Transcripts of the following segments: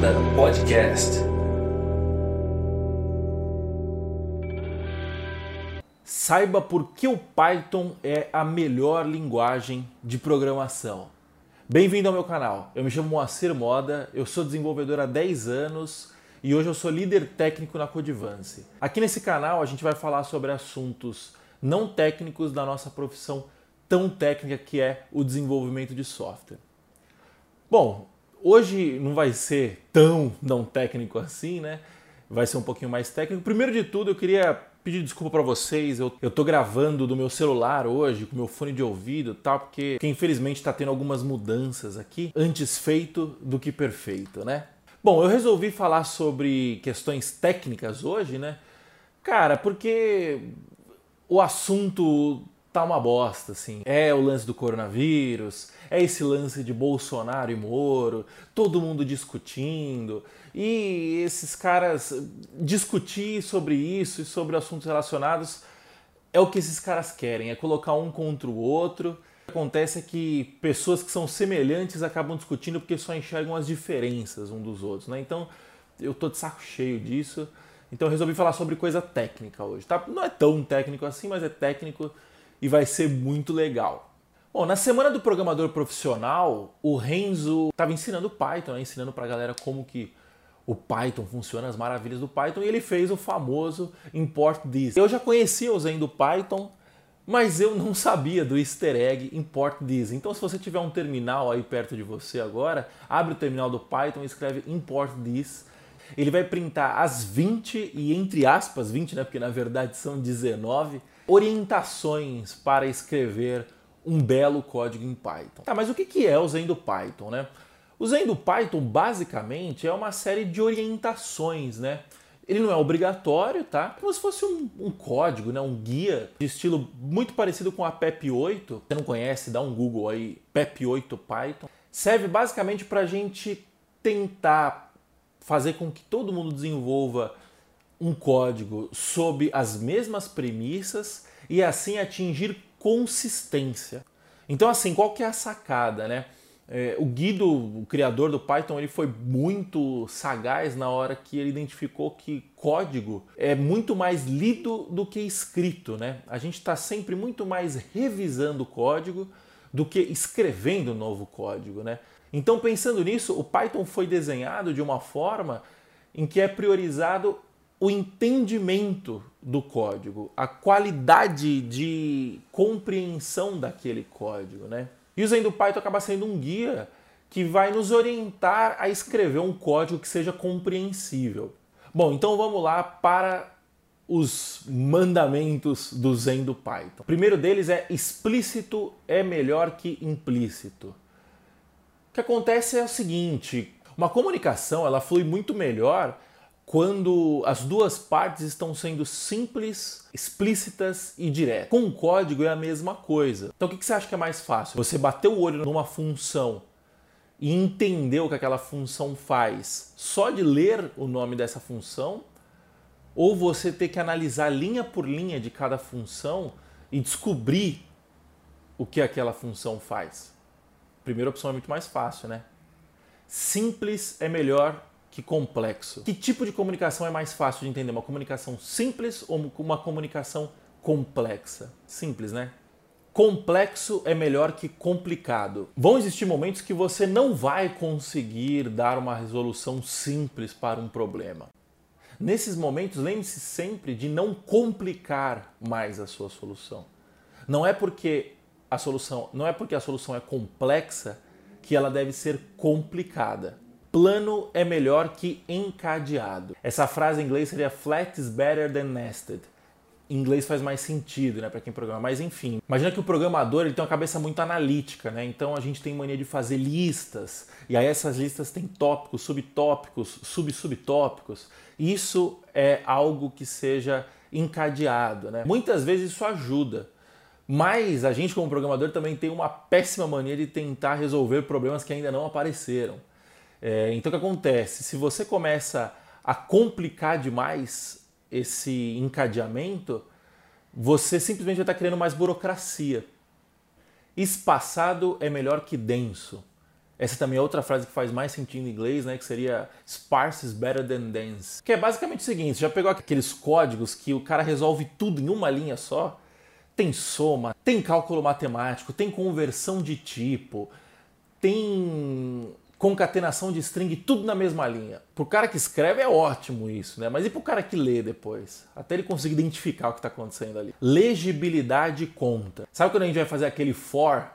Moda Podcast. Saiba por que o Python é a melhor linguagem de programação. Bem-vindo ao meu canal. Eu me chamo Moacir Moda, eu sou desenvolvedor há 10 anos e hoje eu sou líder técnico na Codivance. Aqui nesse canal a gente vai falar sobre assuntos não técnicos da nossa profissão tão técnica que é o desenvolvimento de software. Bom, hoje não vai ser tão não técnico assim, né? Vai ser um pouquinho mais técnico. Primeiro de tudo, eu queria pedir desculpa para vocês. Eu, eu tô gravando do meu celular hoje, com meu fone de ouvido tal, porque, porque infelizmente está tendo algumas mudanças aqui. Antes feito do que perfeito, né? Bom, eu resolvi falar sobre questões técnicas hoje, né? Cara, porque o assunto tá uma bosta, assim. É o lance do coronavírus, é esse lance de Bolsonaro e Moro, todo mundo discutindo, e esses caras discutir sobre isso e sobre assuntos relacionados é o que esses caras querem, é colocar um contra o outro. O que acontece é que pessoas que são semelhantes acabam discutindo porque só enxergam as diferenças um dos outros, né? Então, eu tô de saco cheio disso. Então eu resolvi falar sobre coisa técnica hoje, tá? Não é tão técnico assim, mas é técnico e vai ser muito legal. Bom, na semana do programador profissional, o Renzo estava ensinando Python, né? ensinando para a galera como que o Python funciona, as maravilhas do Python, e ele fez o famoso import this. Eu já conhecia o Zen do Python, mas eu não sabia do easter egg import this. Então, se você tiver um terminal aí perto de você agora, abre o terminal do Python e escreve import this. Ele vai printar as 20 e entre aspas 20, né, porque na verdade são 19 orientações para escrever um belo código em Python. Tá, mas o que é o Zen do Python, né? O Zen do Python basicamente é uma série de orientações, né? Ele não é obrigatório, tá? Como se fosse um, um, código, né? um guia de estilo muito parecido com a PEP8. Se você não conhece, dá um Google aí, PEP8 Python. Serve basicamente para a gente tentar fazer com que todo mundo desenvolva um código sob as mesmas premissas e assim atingir consistência. Então, assim, qual que é a sacada, né? É, o Guido, o criador do Python, ele foi muito sagaz na hora que ele identificou que código é muito mais lido do que escrito, né? A gente está sempre muito mais revisando o código do que escrevendo novo código, né? Então, pensando nisso, o Python foi desenhado de uma forma em que é priorizado o entendimento do código, a qualidade de compreensão daquele código, né? E usando o Python acaba sendo um guia que vai nos orientar a escrever um código que seja compreensível. Bom, então vamos lá para os mandamentos do Zen do Python. O primeiro deles é explícito é melhor que implícito. O que acontece é o seguinte, uma comunicação ela flui muito melhor quando as duas partes estão sendo simples, explícitas e diretas. Com o código é a mesma coisa. Então o que você acha que é mais fácil? Você bater o olho numa função e entender o que aquela função faz só de ler o nome dessa função? Ou você ter que analisar linha por linha de cada função e descobrir o que aquela função faz? Primeira opção é muito mais fácil, né? Simples é melhor que complexo. Que tipo de comunicação é mais fácil de entender? Uma comunicação simples ou uma comunicação complexa? Simples, né? Complexo é melhor que complicado. Vão existir momentos que você não vai conseguir dar uma resolução simples para um problema. Nesses momentos, lembre-se sempre de não complicar mais a sua solução. Não é porque a solução, não é porque a solução é complexa que ela deve ser complicada plano é melhor que encadeado. Essa frase em inglês seria flat is better than nested. Em inglês faz mais sentido, né, para quem programa. Mas enfim, imagina que o programador ele tem uma cabeça muito analítica, né? Então a gente tem mania de fazer listas e aí essas listas têm tópicos, subtópicos, sub-subtópicos. Isso é algo que seja encadeado, né? Muitas vezes isso ajuda. Mas a gente, como programador, também tem uma péssima mania de tentar resolver problemas que ainda não apareceram. É, então o que acontece? Se você começa a complicar demais esse encadeamento, você simplesmente vai estar criando mais burocracia. Espaçado é melhor que denso. Essa também é outra frase que faz mais sentido em inglês, né? Que seria sparse is better than dense. Que é basicamente o seguinte: já pegou aqueles códigos que o cara resolve tudo em uma linha só? Tem soma, tem cálculo matemático, tem conversão de tipo, tem concatenação de string, tudo na mesma linha. Pro cara que escreve é ótimo isso, né? Mas e pro cara que lê depois? Até ele conseguir identificar o que está acontecendo ali. Legibilidade conta. Sabe quando a gente vai fazer aquele for,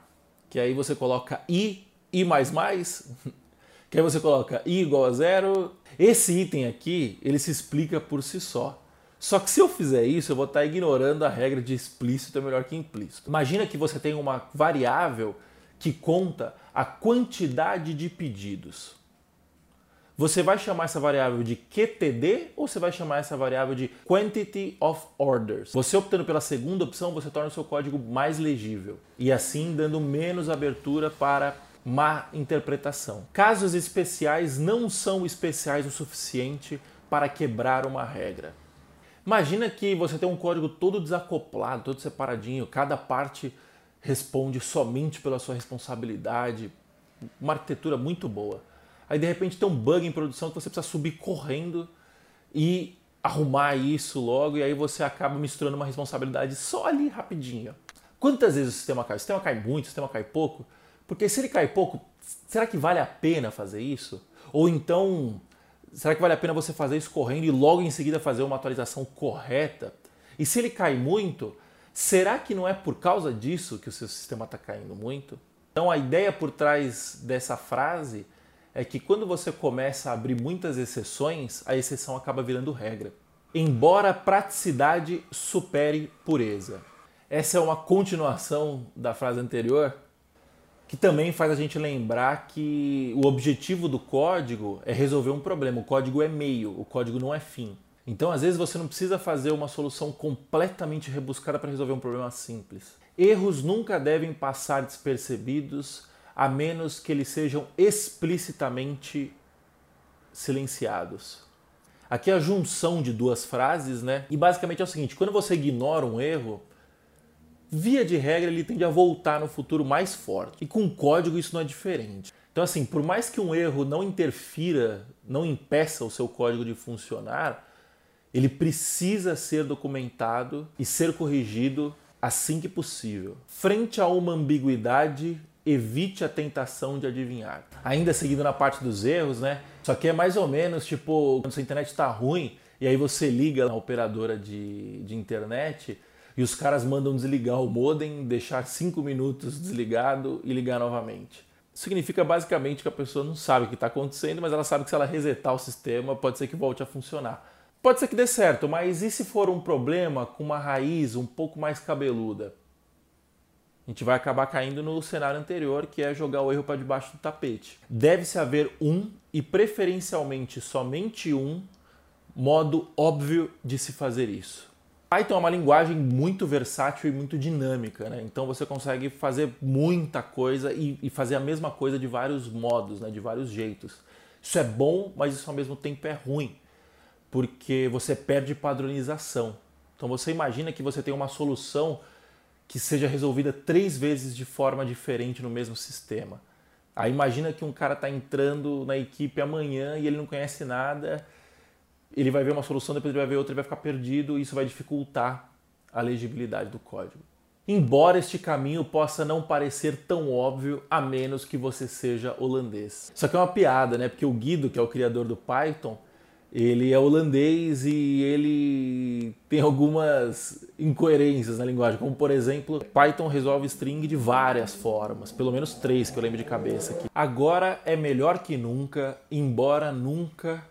que aí você coloca i, i mais mais, que aí você coloca i igual a zero. Esse item aqui, ele se explica por si só. Só que se eu fizer isso, eu vou estar ignorando a regra de explícito é melhor que implícito. Imagina que você tem uma variável que conta a quantidade de pedidos. Você vai chamar essa variável de QTD ou você vai chamar essa variável de Quantity of Orders? Você optando pela segunda opção, você torna o seu código mais legível e assim dando menos abertura para má interpretação. Casos especiais não são especiais o suficiente para quebrar uma regra. Imagina que você tem um código todo desacoplado, todo separadinho, cada parte responde somente pela sua responsabilidade, uma arquitetura muito boa. Aí de repente tem um bug em produção que você precisa subir correndo e arrumar isso logo, e aí você acaba misturando uma responsabilidade só ali rapidinho. Quantas vezes o sistema cai? O sistema cai muito, o sistema cai pouco? Porque se ele cai pouco, será que vale a pena fazer isso? Ou então, será que vale a pena você fazer isso correndo e logo em seguida fazer uma atualização correta? E se ele cai muito, Será que não é por causa disso que o seu sistema está caindo muito? Então a ideia por trás dessa frase é que quando você começa a abrir muitas exceções, a exceção acaba virando regra. Embora praticidade supere pureza. Essa é uma continuação da frase anterior, que também faz a gente lembrar que o objetivo do código é resolver um problema. O código é meio, o código não é fim. Então, às vezes, você não precisa fazer uma solução completamente rebuscada para resolver um problema simples. Erros nunca devem passar despercebidos a menos que eles sejam explicitamente silenciados. Aqui é a junção de duas frases, né? E basicamente é o seguinte: quando você ignora um erro, via de regra ele tende a voltar no futuro mais forte. E com código isso não é diferente. Então, assim, por mais que um erro não interfira, não impeça o seu código de funcionar, ele precisa ser documentado e ser corrigido assim que possível. Frente a uma ambiguidade, evite a tentação de adivinhar. Ainda seguindo na parte dos erros, né? Só que é mais ou menos tipo quando sua internet está ruim e aí você liga na operadora de, de internet e os caras mandam desligar o modem, deixar 5 minutos desligado e ligar novamente. Significa basicamente que a pessoa não sabe o que está acontecendo, mas ela sabe que se ela resetar o sistema, pode ser que volte a funcionar. Pode ser que dê certo, mas e se for um problema com uma raiz um pouco mais cabeluda? A gente vai acabar caindo no cenário anterior, que é jogar o erro para debaixo do tapete. Deve-se haver um, e preferencialmente somente um, modo óbvio de se fazer isso. Python é uma linguagem muito versátil e muito dinâmica, né? então você consegue fazer muita coisa e, e fazer a mesma coisa de vários modos, né? de vários jeitos. Isso é bom, mas isso ao mesmo tempo é ruim porque você perde padronização. Então você imagina que você tem uma solução que seja resolvida três vezes de forma diferente no mesmo sistema. Aí imagina que um cara está entrando na equipe amanhã e ele não conhece nada, ele vai ver uma solução, depois ele vai ver outra, ele vai ficar perdido e isso vai dificultar a legibilidade do código. Embora este caminho possa não parecer tão óbvio a menos que você seja holandês. Só que é uma piada, né? Porque o Guido, que é o criador do Python, ele é holandês e ele tem algumas incoerências na linguagem, como por exemplo, Python resolve string de várias formas, pelo menos três que eu lembro de cabeça aqui. Agora é melhor que nunca, embora nunca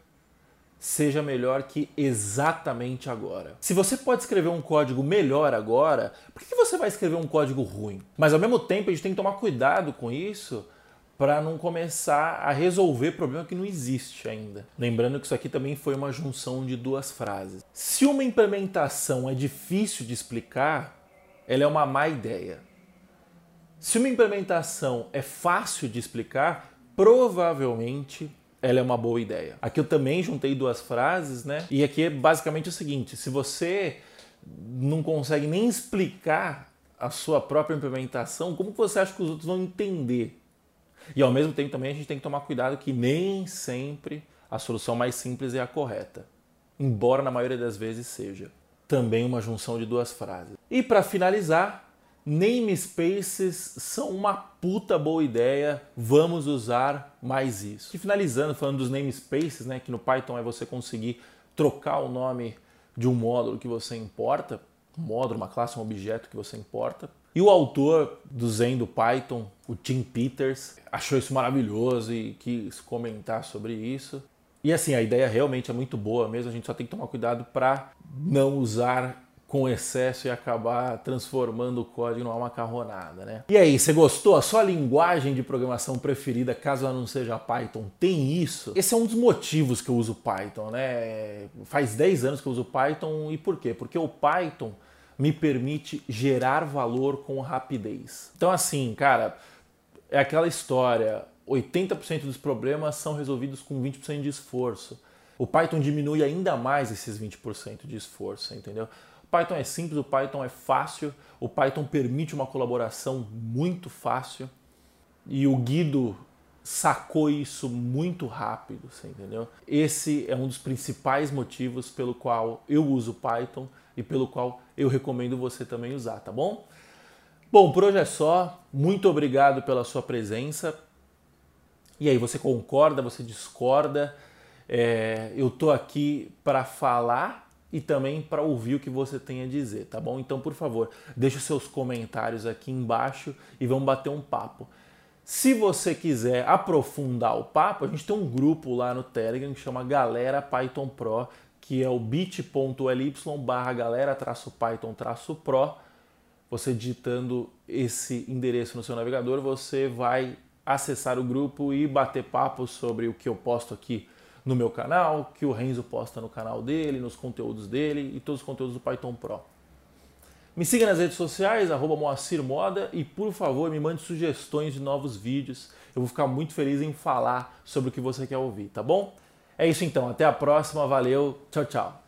seja melhor que exatamente agora. Se você pode escrever um código melhor agora, por que você vai escrever um código ruim? Mas ao mesmo tempo a gente tem que tomar cuidado com isso, para não começar a resolver problema que não existe ainda. Lembrando que isso aqui também foi uma junção de duas frases. Se uma implementação é difícil de explicar, ela é uma má ideia. Se uma implementação é fácil de explicar, provavelmente ela é uma boa ideia. Aqui eu também juntei duas frases, né? E aqui é basicamente o seguinte: se você não consegue nem explicar a sua própria implementação, como você acha que os outros vão entender E ao mesmo tempo também a gente tem que tomar cuidado que nem sempre a solução mais simples é a correta, embora na maioria das vezes seja. Também uma junção de duas frases. E para finalizar, namespaces são uma puta boa ideia, vamos usar mais isso. E finalizando, falando dos namespaces, né, que no Python é você conseguir trocar o nome de um módulo que você importa, um módulo, uma classe, um objeto que você importa. E o autor do Zen do Python, o Tim Peters, achou isso maravilhoso e quis comentar sobre isso. E assim, a ideia realmente é muito boa mesmo, a gente só tem que tomar cuidado para não usar com excesso e acabar transformando o código numa macarronada, né? E aí, você gostou? A sua linguagem de programação preferida, caso ela não seja Python, tem isso? Esse é um dos motivos que eu uso Python, né? Faz 10 anos que eu uso Python e por quê? Porque o Python me permite gerar valor com rapidez. Então assim, cara, é aquela história, 80% dos problemas são resolvidos com 20% de esforço. O Python diminui ainda mais esses 20% de esforço, entendeu? O Python é simples, o Python é fácil, o Python permite uma colaboração muito fácil e o Guido sacou isso muito rápido, você entendeu? Esse é um dos principais motivos pelo qual eu uso Python e pelo qual eu recomendo você também usar, tá bom? Bom, por hoje é só. Muito obrigado pela sua presença. E aí, você concorda, você discorda? É, eu tô aqui para falar e também para ouvir o que você tem a dizer, tá bom? Então, por favor, deixe os seus comentários aqui embaixo e vamos bater um papo. Se você quiser aprofundar o papo, a gente tem um grupo lá no Telegram que chama Galera Python Pro, que é o bit.ly barra galera traço Python traço Pro. Você digitando esse endereço no seu navegador, você vai acessar o grupo e bater papo sobre o que eu posto aqui no meu canal, que o Renzo posta no canal dele, nos conteúdos dele e todos os conteúdos do Python Pro. Me siga nas redes sociais, arroba Moacir Moda, e por favor me mande sugestões de novos vídeos. Eu vou ficar muito feliz em falar sobre o que você quer ouvir, tá bom? É isso então, até a próxima, valeu, tchau, tchau.